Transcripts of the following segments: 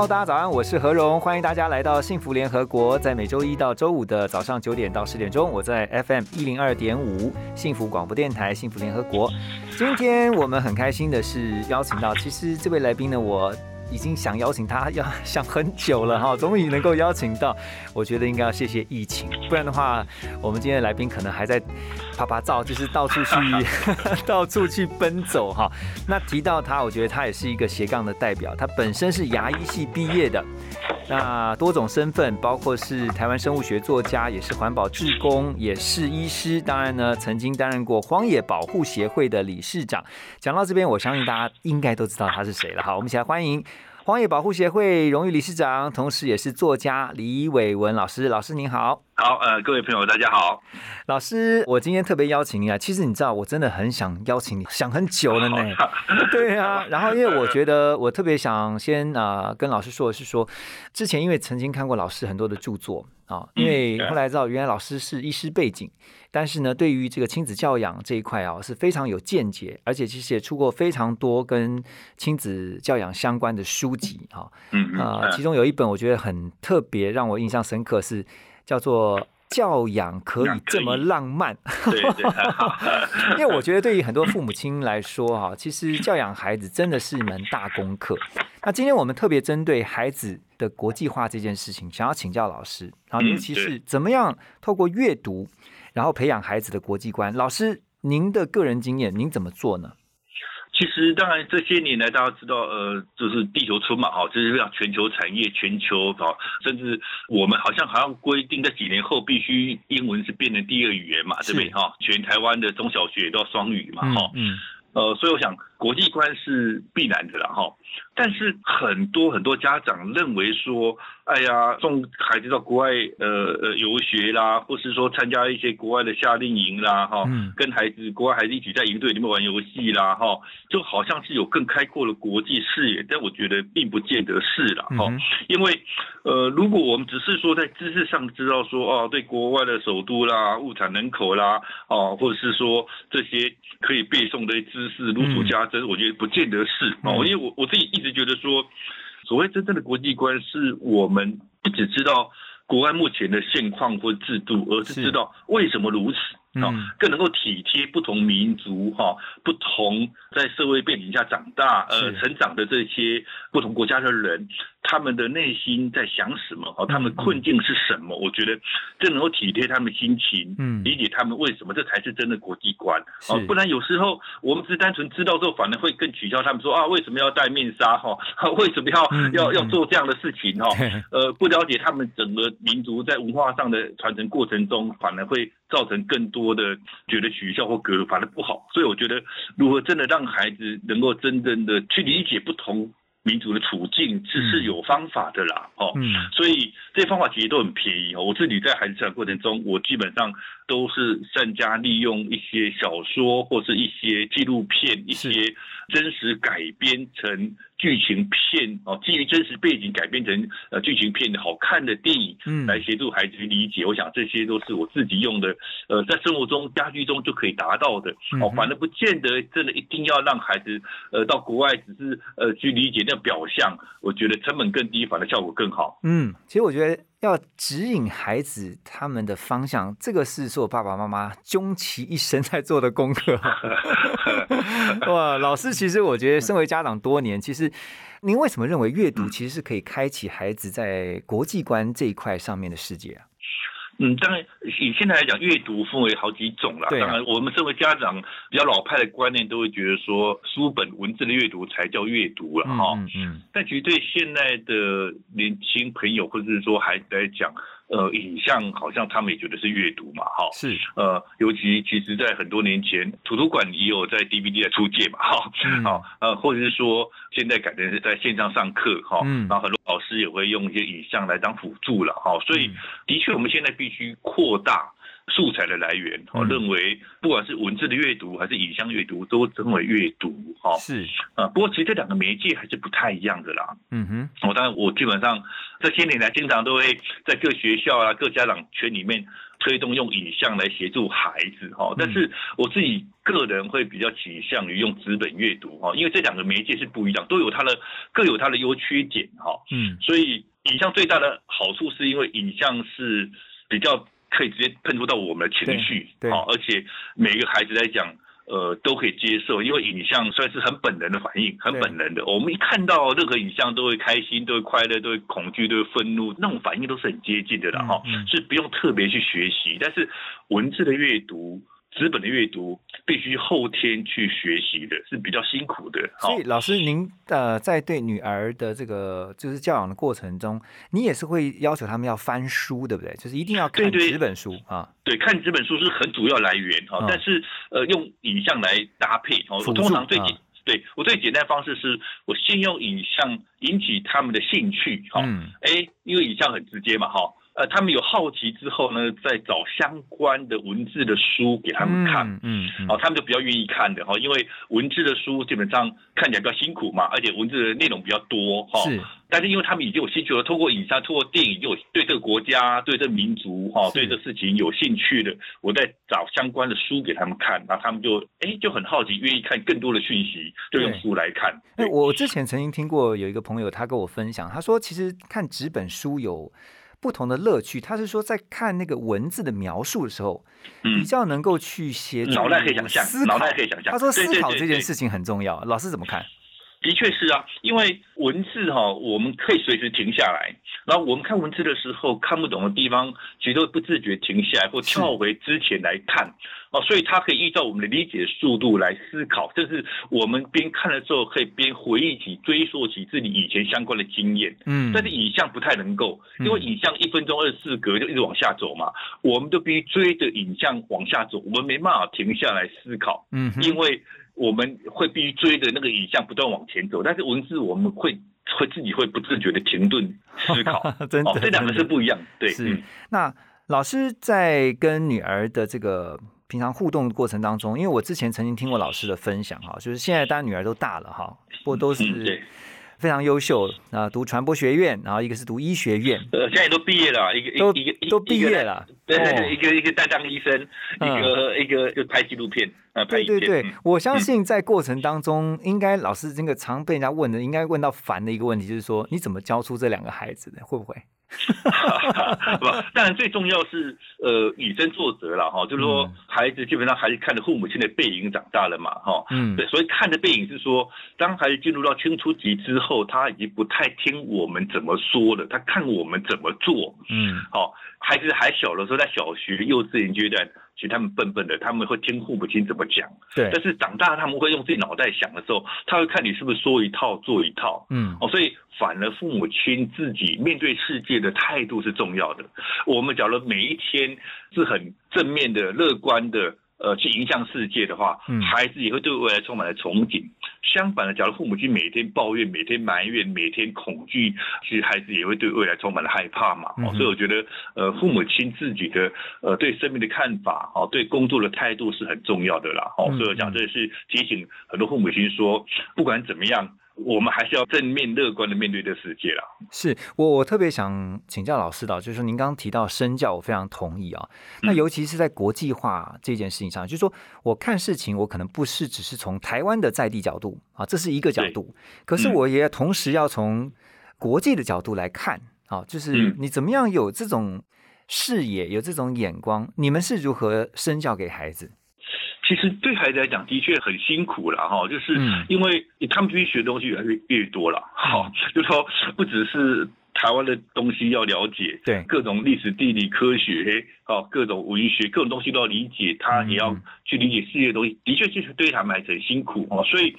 好大家早安，我是何荣，欢迎大家来到幸福联合国。在每周一到周五的早上九点到十点钟，我在 FM 一零二点五幸福广播电台幸福联合国。今天我们很开心的是邀请到，其实这位来宾呢，我。已经想邀请他，要 想很久了哈，终于能够邀请到。我觉得应该要谢谢疫情，不然的话，我们今天的来宾可能还在啪啪照，就是到处去 到处去奔走哈。那提到他，我觉得他也是一个斜杠的代表。他本身是牙医系毕业的，那多种身份，包括是台湾生物学作家，也是环保志工，也是医师。当然呢，曾经担任过荒野保护协会的理事长。讲到这边，我相信大家应该都知道他是谁了。好，我们一起来欢迎。荒野保护协会荣誉理事长，同时也是作家李伟文老师。老师您好，好，呃，各位朋友大家好。老师，我今天特别邀请你来，其实你知道，我真的很想邀请你，想很久了呢。对啊，然后因为我觉得我特别想先啊跟老师说的是说，之前因为曾经看过老师很多的著作啊，因为后来知道原来老师是医师背景。但是呢，对于这个亲子教养这一块啊，是非常有见解，而且其实也出过非常多跟亲子教养相关的书籍啊。嗯啊，其中有一本我觉得很特别，让我印象深刻，是叫做《教养可以这么浪漫》。对 对。因为我觉得对于很多父母亲来说哈，其实教养孩子真的是一门大功课。那今天我们特别针对孩子的国际化这件事情，想要请教老师，然后尤其是怎么样透过阅读。然后培养孩子的国际观，老师，您的个人经验，您怎么做呢？其实，当然这些年来，大家知道，呃，就是地球村嘛，哈，就是让全球产业、全球啊，甚至我们好像好像规定，在几年后必须英文是变成第二语言嘛，对不对？哈，全台湾的中小学都要双语嘛，哈，嗯，呃，所以我想国际观是必然的了，哈。但是很多很多家长认为说，哎呀，送孩子到国外呃呃游学啦，或是说参加一些国外的夏令营啦，哈，跟孩子国外孩子一起在营队里面玩游戏啦，哈，就好像是有更开阔的国际视野，但我觉得并不见得是了，哈，因为呃，如果我们只是说在知识上知道说，哦，对国外的首都啦、物产人口啦，哦，或者是说这些可以背诵的知识如数家珍，我觉得不见得是，哦，因为我我自己一直。觉得说，所谓真正的国际观，是我们不只知道国外目前的现况或制度，而是知道为什么如此。啊，更能够体贴不同民族哈，不同在社会背景下长大呃成长的这些不同国家的人，他们的内心在想什么？哦，他们困境是什么？我觉得这能够体贴他们心情，嗯，理解他们为什么，这才是真的国际观。哦，不然有时候我们只单纯知道之后，反而会更取笑他们说啊，为什么要戴面纱？哈，为什么要要要做这样的事情？哈，呃，不了解他们整个民族在文化上的传承过程中，反而会造成更多。多的觉得取笑或隔反而不好，所以我觉得如何真的让孩子能够真正的去理解不同民族的处境，是是有方法的啦，哦，所以这些方法其实都很便宜哦。我自己在孩子成长过程中，我基本上都是善加利用一些小说或是一些纪录片，一些真实改编成。剧情片哦，基于真实背景改编成呃剧情片的好看的电影，嗯，来协助孩子去理解。我想这些都是我自己用的，呃，在生活中家居中就可以达到的哦。反正不见得真的一定要让孩子呃到国外只是呃去理解那表象，我觉得成本更低，反而效果更好。嗯，其实我觉得。要指引孩子他们的方向，这个是做爸爸妈妈终其一生在做的功课。哇，老师，其实我觉得，身为家长多年，其实您为什么认为阅读其实是可以开启孩子在国际观这一块上面的世界啊？嗯，当然，以现在来讲，阅读分为好几种了。当然，我们身为家长，比较老派的观念都会觉得说，书本文字的阅读才叫阅读了哈。嗯嗯。但其实对现在的年轻朋友或者是说孩子来讲，呃，影像好像他们也觉得是阅读嘛，哈，是，呃，尤其其实在很多年前，图书馆也有在 DVD 在出借嘛，哈，嗯。好，呃，或者是说现在改成是在线上上课，哈，嗯。然后很多老师也会用一些影像来当辅助了，哈，所以嗯。的确我们现在必须扩大。素材的来源，我、嗯认为不管是文字的阅读还是影像阅读，都称为阅读，哈，是，啊，不过其实这两个媒介还是不太一样的啦。嗯哼，我当然，我基本上这些年来，经常都会在各学校啊、各家长圈里面推动用影像来协助孩子哈。但是我自己个人会比较倾向于用纸本阅读哈，因为这两个媒介是不一样，都有它的各有它的优缺点哈。嗯所以影像最大的好处是因为影像是比较可以直接喷出到我们的情绪，好，而且每个孩子来讲。呃，都可以接受，因为影像算是很本能的反应，很本能的。我们一看到任何影像，都会开心，都会快乐，都会恐惧，都会愤怒，那种反应都是很接近的了，哈、嗯嗯是不用特别去学习。但是文字的阅读、纸本的阅读，必须后天去学习的，是比较辛苦的。所以老师您呃在对女儿的这个就是教养的过程中，你也是会要求他们要翻书，对不对？就是一定要看纸本书啊，对，看纸本书是很主要来源哈、嗯但是呃，用影像来搭配哦，通常最简、啊对我最简单的方式是我先用影像引起他们的兴趣哈，嗯哎、因为影像很直接嘛哈。呃，他们有好奇之后呢，再找相关的文字的书给他们看，嗯嗯嗯哦，他们就比较愿意看的哈，因为文字的书基本上看起来比较辛苦嘛，而且文字的内容比较多哈。是但是因为他们已经有兴趣了，透过影像、透过电影，就有对这个国家、对这个民族哈、是对这事情有兴趣的，我再找相关的书给他们看，那他们就哎就很好奇，愿意看更多的讯息，就用对书来看。哎，我之前曾经听过有一个朋友，他跟我分享，他说其实看纸本书有不同的乐趣。他是说在看那个文字的描述的时候，嗯比较能够去协助脑袋可以想象思考脑袋可以想象他说思考这件事情很重要，老师怎么看？的确是啊，因为文字哈、我们可以随时停下来，然后我们看文字的时候，看不懂的地方，其实都会不自觉停下来或跳回之前来看。哦，所以它可以依照我们的理解速度来思考，甚至我们边看的时候，可以边回忆起、追溯起自己以前相关的经验。嗯，但是影像不太能够，嗯。因为影像一分钟二十四格就一直往下走嘛，我们都必须追着影像往下走，我们没办法停下来思考。嗯哼。因为我们会必须追着那个影像不断往前走，但是文字我们会会自己会不自觉的停顿思考，真的哦，这两个是不一样，对，是。嗯，那老师在跟女儿的这个平常互动的过程当中，因为我之前曾经听过老师的分享哈，就是现在当然女儿都大了哈，不过都嗯是非常优秀啊、读传播学院，然后一个是读医学院，呃，现在都毕业了，一个都一个都毕业，了。对对哦对，一个一个在当医生，一个一个就拍纪录片，呃，片，对对对嗯，我相信在过程当中，应该老师这个常被人家问的，应该问到烦的一个问题，就是说你怎么教出这两个孩子的？会不会？不，当然最重要是呃以身作则了哈，就是说嗯孩子基本上还是看着父母亲的背影长大了嘛哈。嗯对，所以看的背影是说，当孩子进入到青春期之后，他已经不太听我们怎么说了，他看我们怎么做。嗯好、孩子还小的时候，在小学、幼稚园阶段，其实他们笨笨的，他们会听父母亲怎么讲。对但，是长大他们会用自己脑袋想的时候，他会看你是不是说一套做一套。嗯哦，所以反而父母亲自己面对世界的态度是重要的。我们假如每一天是很正面的、乐观的，呃，去影响世界的话，嗯孩子也会对未来充满了憧憬。相反的，假如父母亲每天抱怨、每天埋怨、每天恐惧，其实孩子也会对未来充满了害怕嘛。所以我觉得，呃，父母亲自己的呃对生命的看法，哦，对工作的态度是很重要的啦。哦，嗯所以我讲这是提醒很多父母亲说，不管怎么样。我们还是要正面乐观的面对这世界啦。是我我特别想请教老师的，就是说您刚刚提到身教，我非常同意啊。那嗯尤其是在国际化这件事情上，就是说我看事情，我可能不是只是从台湾的在地角度啊，这是一个角度，可是嗯我也同时要从国际的角度来看啊，就是嗯你怎么样有这种视野，有这种眼光，你们是如何身教给孩子？其实对孩子来讲，的确很辛苦了哈，就是嗯。因为他们必须学的东西越来越越多了，好，就说不只是台湾的东西要了解，对。各种历史、地理、科学，哦，各种文学，各种东西都要理解，他也要嗯去理解世界的东西，的确就是对他们还是很辛苦哦。所以，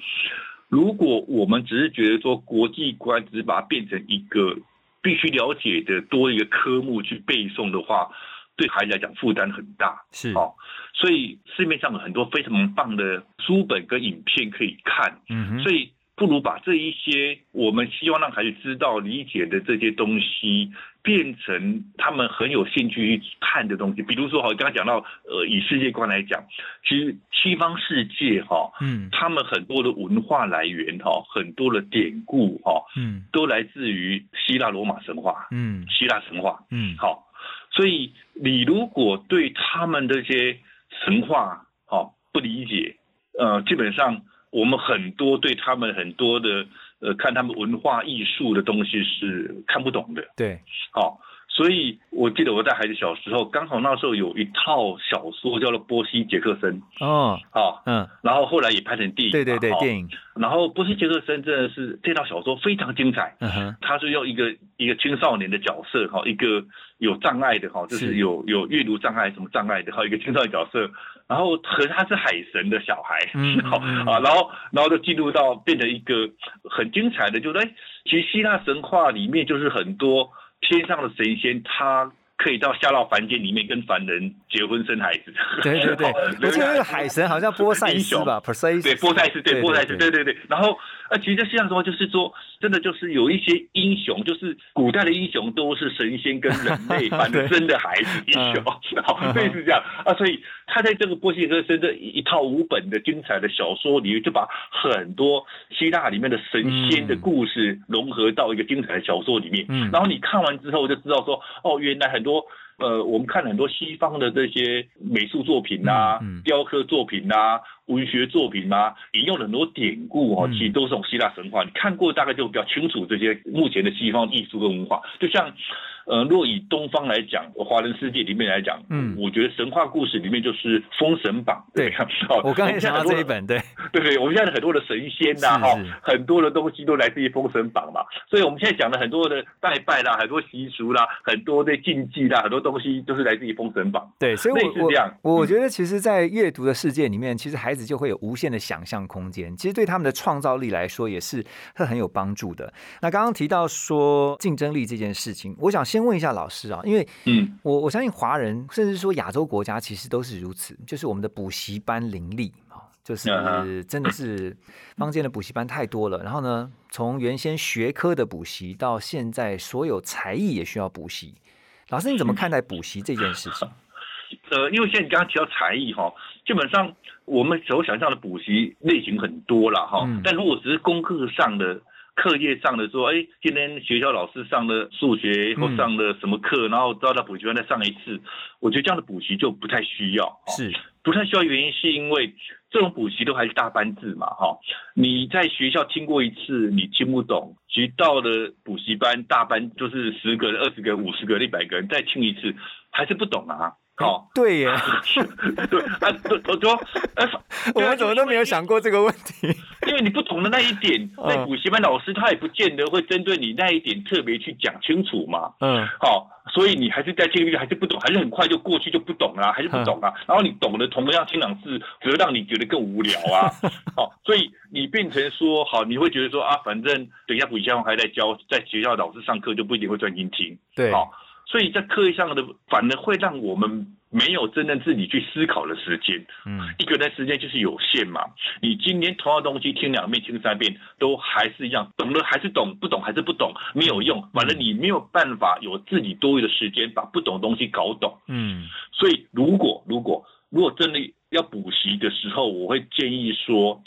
如果我们只是觉得说国际观只是把它变成一个必须了解的多一个科目去背诵的话，对孩子来讲负担很大。是哦，所以市面上有很多非常棒的书本跟影片可以看，嗯哼，所以不如把这一些我们希望让孩子知道、理解的这些东西，变成他们很有兴趣去看的东西。比如说，哈，刚刚讲到，呃，以世界观来讲，其实西方世界哈，嗯他们很多的文化来源哈，很多的典故哈，嗯都来自于希腊罗马神话、嗯希腊神话。嗯，好，所以你如果对他们这些神话哦不理解，呃，基本上我们很多对他们很多的呃看他们文化艺术的东西是看不懂的。对，好，所以我记得我在孩子小时候，刚好那时候有一套小说叫做《波西·杰克森》哦，啊，嗯，然后后来也拍成电影。对对对，电影，然后波西·杰克森真的是这套小说非常精彩。嗯哼，他是用一个一个青少年的角色哈，一个有障碍的哈，就是是有有阅读障碍什么障碍的哈，一个青少年角色，然后和他是海神的小孩，嗯 好嗯啊，然后然后就进入到变成一个很精彩的，就是哎，其实希腊神话里面就是很多天上的神仙他。可以到下到凡间里面跟凡人结婚生孩子，对对对好，我记得那个海神好像波塞斯吧对，波塞斯，对，波塞斯，对对对对。然后，呃，其实这世界上说，就是说，真的就是有一些英雄，就是古代的英雄都是神仙跟人类反正 真的孩子英雄，好，嗯类似这样啊。所以他在这个波西哥森这一套五本的精彩的小说里面，就把很多希腊里面的神仙的故事融合到一个精彩的小说里面。嗯然后你看完之后就知道说，哦，原来很多。呃，我们看很多西方的这些美术作品啊、嗯嗯雕刻作品啊、文学作品啊，引用了很多典故哦，嗯其实都是从希腊神话。你看过大概就比较清楚这些目前的西方艺术跟文化。就像，呃，若以东方来讲，华人世界里面来讲，嗯我觉得神话故事里面就是《封神榜》，对我刚才也想到这一本。本，对，对对，我们现在很多的神仙呐、哈是是，很多的东西都来自于《封神榜》嘛，所以我们现在讲的很多的拜拜啦，很多习俗啦，很多的禁忌啦，很多东西都是来自于《封神榜》。对，所以类我我似这样嗯我觉得，其实，在阅读的世界里面，其实孩子就会有无限的想象空间，其实对他们的创造力来说，也是会很有帮助的。那刚刚提到说竞争力这件事情，我想先问一下老师啊，因为嗯我我相信华人，甚至说亚洲国家，其实都是如此，就是我们的补习班林立啊，就是嗯真的是坊间的补习班太多了。然后呢，从原先学科的补习到现在所有才艺也需要补习。老师，你怎么看待补习这件事情？呃，因为现在你刚刚提到才艺哈，基本上我们所想象的补习类型很多了哈，嗯但如果只是功课上的。课业上的说，哎，今天学校老师上了数学或嗯上了什么课，然后到到补习班再上一次，我觉得这样的补习就不太需要。哦是，不太需要，原因是因为这种补习都还是大班制嘛，哈。你在学校听过一次，你听不懂，其实到了补习班大班就是十个、二十个、五十个、一百个人再听一次，还是不懂啊。好，对耶，对啊，我我说，呃，我们怎么都没有想过这个问题。因为你不懂的那一点，嗯那补习班老师他也不见得会针对你那一点特别去讲清楚嘛。嗯，好，所以你还是在经历还是不懂，还是很快就过去就不懂了、还是不懂啊。然后你懂得，同样听两次，只会让你觉得更无聊啊。好，所以你变成说，好，你会觉得说啊，反正等一下补习班还在教，在学校老师上课就不一定会专心听。对，好，所以在课业上的反而会让我们没有真正自己去思考的时间。嗯，一个人的时间就是有限嘛，你今天同样东西听两遍、听三遍，都还是一样，懂了还是懂，不懂还是不懂，没有用。反正你没有办法有自己多余的时间把不懂的东西搞懂。嗯，所以如果如果如果真的要补习的时候，我会建议说，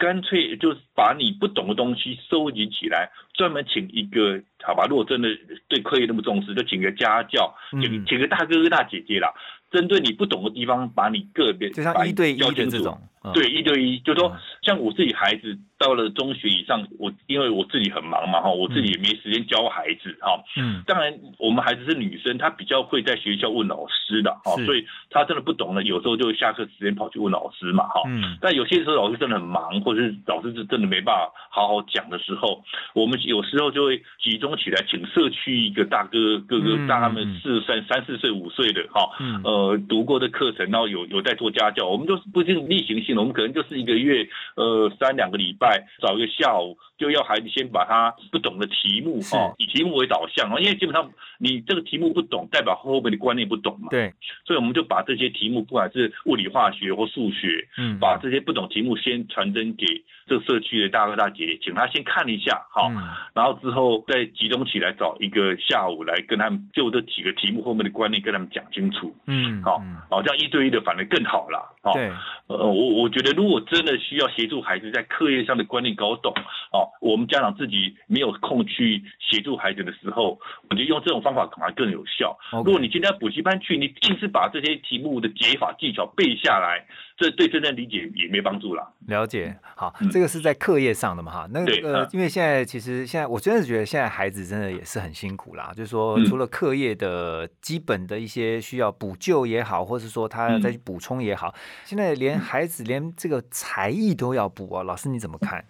干脆就是把你不懂的东西收集起来，专门请一个好吧。如果真的对课业那么重视，就请个家教，请嗯请个大哥哥大姐姐啦，针对你不懂的地方，把你个别就像一对一的这种，嗯对，一对一，就说嗯。像我自己孩子到了中学以上，我因为我自己很忙嘛哈，我自己也没时间教孩子哈。嗯，当然，我们孩子是女生，她比较会在学校问老师的哈，所以她真的不懂了，有时候就会下课时间跑去问老师嘛哈。嗯，但有些时候老师真的很忙，或者是老师是真的没办法好好讲的时候，我们有时候就会集中起来，请社区一个大哥哥哥嗯，大他们嗯四三三四岁五岁的哈，嗯。呃，读过的课程，然后有有在做家教，我们就是不是例行性性的，我们可能就是一个月呃三两个礼拜找一个下午，就要孩子先把他不懂的题目哈哦，以题目为导向哦，因为基本上你这个题目不懂，代表后面的观念不懂嘛。对，所以我们就把这些题目，不管是物理、化学或数学，嗯，把这些不懂题目先传真给这个社区的大哥大姐，请他先看一下，好，嗯然后之后再集中起来找一个下午来跟他们就这几个题目后面的观念跟他们讲清楚，嗯，好嗯，哦，这样一对一的反而更好了，哦，对，呃，我我觉得如果真的需要协助孩子在课业上的观念搞懂，哦，我们家长自己没有空去协助孩子的时候，我觉得用这种方法可能更有效。如果你今天要补习班去，你硬是把这些题目的解法技巧背下来，这对真正理解也没帮助啦。了解，好，嗯这个是在课业上的嘛哈。那对个，嗯因为现在其实现在我真的觉得现在孩子真的也是很辛苦啦，就是说嗯除了课业的基本的一些需要补救也好，或是说他要再去补充也好，现在连孩子连这个才艺都要补啊。老师你怎么看？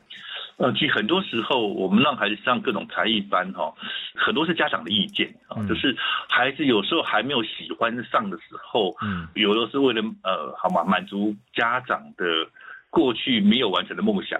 呃，其实很多时候我们让孩子上各种才艺班哈、很多是家长的意见啊、嗯。就是孩子有时候还没有喜欢上的时候，嗯，有的是为了呃，好嘛，满足家长的过去没有完成的梦想。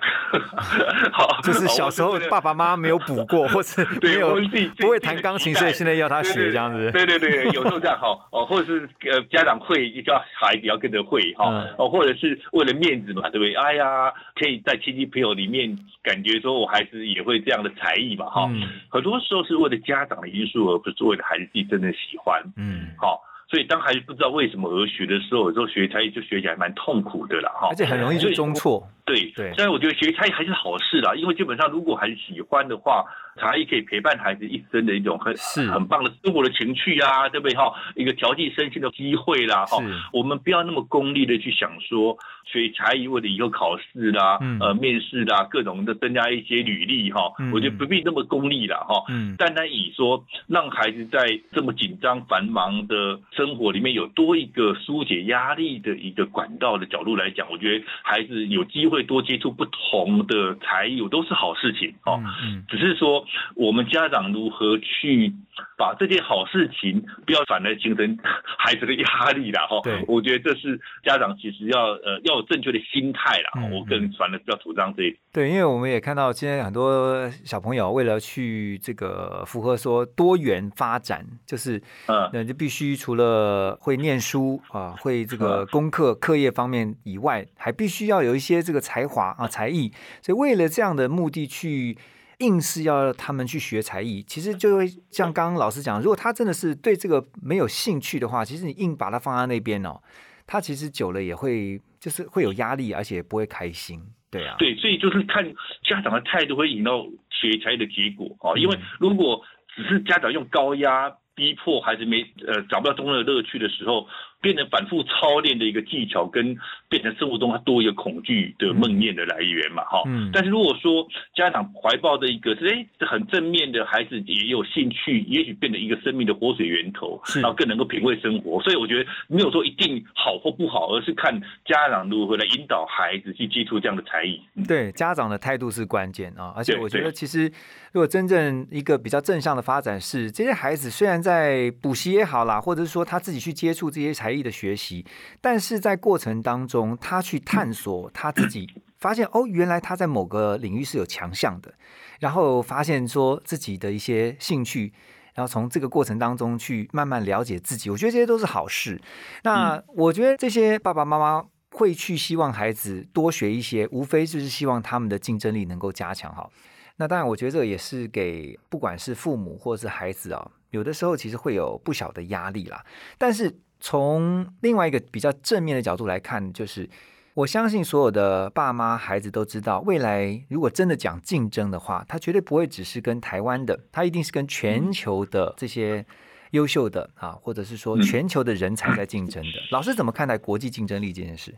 好，就是小时候爸爸妈妈没有补过，或是 没，有不会弹钢琴，所以现在要他学这样子。对对对，有时候这样哈，哦，或者是呃家长会叫孩子要跟着会哈嗯，哦，或者是为了面子嘛，对不对？哎呀，可以在亲戚朋友里面感觉说我孩子也会这样的才艺嘛哈。嗯很多时候是为了家长的因素，而不是为了孩子自己真的喜欢。嗯，好，所以当孩子不知道为什么而学的时候，有时候学才艺就学起来蛮痛苦的了哈。而且很容易就中错。对对。所以我觉得学才艺还是好事啦，因为基本上如果孩子喜欢的话，才艺可以陪伴孩子一生的一种很是。很棒的生活的情趣啊，对不对？哈？一个调剂身心的机会啦哈。我们不要那么功利的去想说学才艺为了以后考试啦、嗯。呃面试啦各种的增加一些履历哈。嗯，我觉得不必那么功利啦哈。嗯。单单以说让孩子在这么紧张繁忙的生活里面有多一个疏解压力的一个管道的角度来讲，我觉得孩子有机会多接触不同的才有，都是好事情哦。嗯嗯只是说我们家长如何去把这件好事情，不要反而形成孩子的压力啦哈。对我觉得这是家长其实要呃要有正确的心态啦。嗯我个人反而比较主张这一点。对，因为我们也看到现在很多小朋友为了去这个符合说多元发展，就是嗯那就必须除了会念书啊，会这个功课课业方面以外，还必须要有一些这个才华啊才艺。所以为了这样的目的去硬是要他们去学才艺，其实就会像刚刚老师讲，如果他真的是对这个没有兴趣的话，其实你硬把他放在那边哦，他其实久了也会就是会有压力，而且不会开心。对啊，对，所以就是看家长的态度会引到学才艺的结果啊。因为嗯如果只是家长用高压逼迫孩子没呃找不到中的乐趣的时候，变成反复操练的一个技巧，跟变成生活中他多一个恐惧的梦魇的来源嘛，哈、嗯但是如果说家长怀抱的一个是哎很正面的孩子也有兴趣，也许变成一个生命的活水源头，是然后更能够品味生活。所以我觉得没有说一定好或不好，而是看家长如何来引导孩子去接触这样的才艺。嗯对，家长的态度是关键啊，而且我觉得其实如果真正一个比较正向的发展是，这些孩子虽然在补习也好啦，或者是说他自己去接触这些才艺的学习，但是在过程当中，他去探索他自己，发现哦，原来他在某个领域是有强项的，然后发现说自己的一些兴趣。然后从这个过程当中去慢慢了解自己，我觉得这些都是好事。那我觉得这些爸爸妈妈会去希望孩子多学一些，无非就是希望他们的竞争力能够加强哈。那当然，我觉得这个也是给不管是父母或是孩子啊，有的时候其实会有不小的压力啦。但是从另外一个比较正面的角度来看，就是我相信所有的爸妈、孩子都知道，未来如果真的讲竞争的话，他绝对不会只是跟台湾的，他一定是跟全球的这些优秀的啊，或者是说嗯全球的人才在竞争的。老师怎么看待国际竞争力这件事？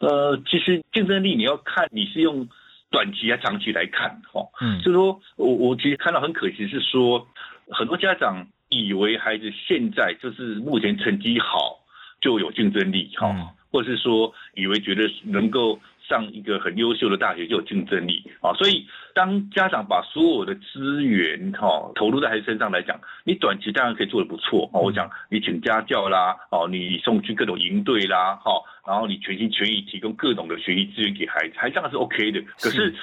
呃，其实竞争力你要看你是用短期还是长期来看，哈、哦，嗯就是说我我其实看到很可惜是说，很多家长以为孩子现在就是目前成绩好就有竞争力，哈、嗯或是说以为觉得能够上一个很优秀的大学就有竞争力啊。所以当家长把所有的资源哈投入在孩子身上来讲，你短期当然可以做得不错哦。我讲你请家教啦，哦，你送去各种营队啦，哈，然后你全心全意提供各种的学习资源给孩子，还这样是 OK 的。可是，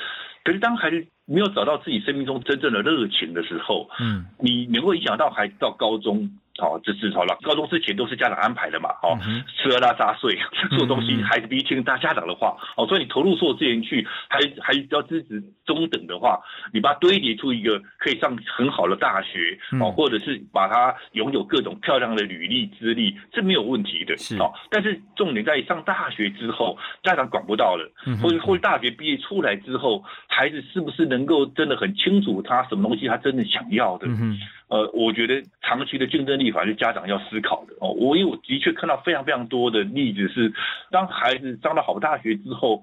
可是当孩子没有找到自己生命中真正的热情的时候，嗯，你能够影响到孩子到高中。好，这是好了。高中之前都是家长安排的嘛，好，吃喝拉撒睡，做东西孩子必须听大家长的话，哦，所以你投入所有资源去，还还要支持中等的话，你把它堆叠出一个可以上很好的大学，哦，或者是把它拥有各种漂亮的履历资历，这没有问题的，是哦。但是重点在上大学之后，家长管不到了，或者或者大学毕业出来之后，孩子是不是能够真的很清楚他什么东西他真的想要的？嗯呃，我觉得长期的竞争力反而是家长要思考的哦。我因为我的确看到非常非常多的例子是，当孩子上了好大学之后，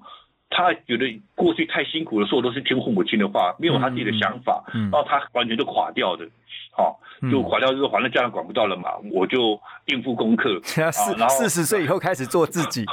他觉得过去太辛苦的时候都是听父母亲的话，没有他自己的想法，然后他完全就垮掉的。好，就垮掉之后，反正家长管不到了嘛，我就应付功课。四四十岁以后开始做自己，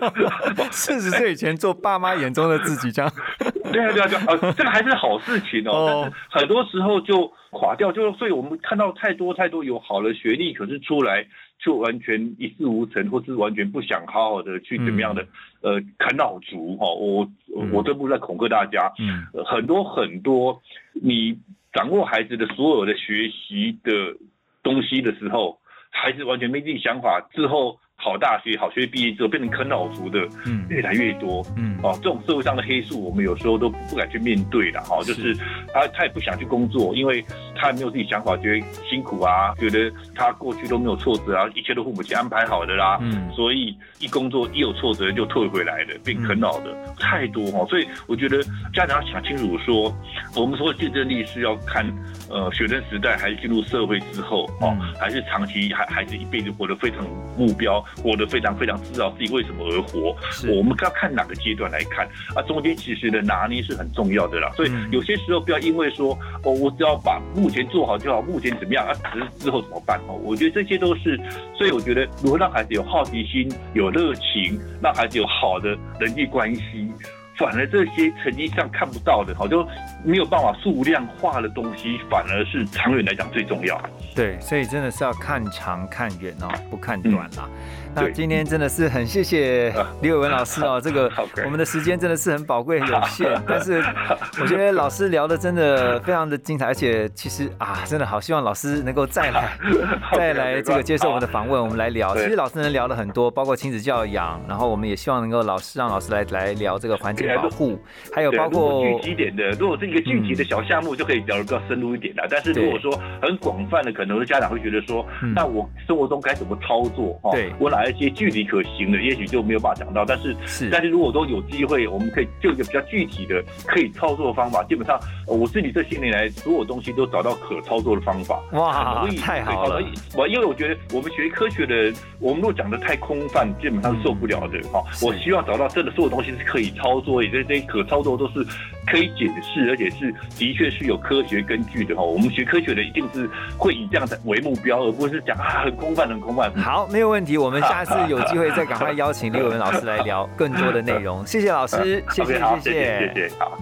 四十岁以前做爸妈眼中的自己，这样。对啊，对啊，对啊，这个还是好事情哦。但是很多时候就垮掉，就所以我们看到太多太多有好的学历，可是出来就完全一事无成，或是完全不想好好的去怎么样的呃啃老族哦。我我这不是在恐吓大家，嗯，很多很多你。掌握孩子的所有的学习的东西的时候，孩子完全没自己想法之后。好大学、好学毕业之后变成啃老族的，嗯，越来越多，嗯，哦，这种社会上的黑数，我们有时候都不敢去面对的，哈，就是他他也不想去工作，因为他也没有自己想法，觉得辛苦啊，觉得他过去都没有挫折啊，一切都父母亲安排好的啦，嗯，所以一工作一有挫折就退回来的，变啃老的太多哈，所以我觉得家长要想清楚说，我们说竞争力是要看呃学生时代还是进入社会之后，哦，还是长期还还是一辈子活得非常目标。活得非常非常知道自己为什么而活，我们要看哪个阶段来看啊？中间其实的拿捏是很重要的啦。所以有些时候不要因为说哦，我只要把目前做好就好，目前怎么样啊？之之后怎么办哦？我觉得这些都是，所以我觉得如何让孩子有好奇心、有热情，让孩子有好的人际关系。反而这些成绩上看不到的，好就没有办法数量化的东西，反而是长远来讲最重要。对，所以真的是要看长看远哦，不看短啦。那今天真的是很谢谢李伟文老师哦，这个我们的时间真的是很宝贵很有限，但是我觉得老师聊的真的非常的精彩，而且其实啊，真的好希望老师能够再来 再来这个接受我们的访问，我们来聊。其实老师能聊了很多，包括亲子教养，然后我们也希望能够老师让老师来来聊这个环境保护，还有包括具体点的，如果是一个具体的小项目，就可以聊得比较深入一点的。但是如果说很广泛的，可能家长会觉得说，那我生活中该怎么操作？哈，对我哪？一些具体可行的，也许就没有办法讲到。但是，是，但是如果说有机会，我们可以就一个比较具体的可以操作的方法。基本上，我自己这些年来，所有东西都找到可操作的方法。哇，太好了！我因为我觉得我们学科学的人，我们如果讲的太空泛，基本上是受不了的。哈，我希望找到真的所有东西是可以操作，也这这些可操作都是可以解释，而且是的确是有科学根据的。哈，我们学科学的一定是会以这样的为目标，而不是讲啊很空泛，很空泛。好，没有问题，我们。下次有机会再赶快邀请李伟文老师来聊更多的内容。谢谢老师，谢谢，谢谢，谢谢，好。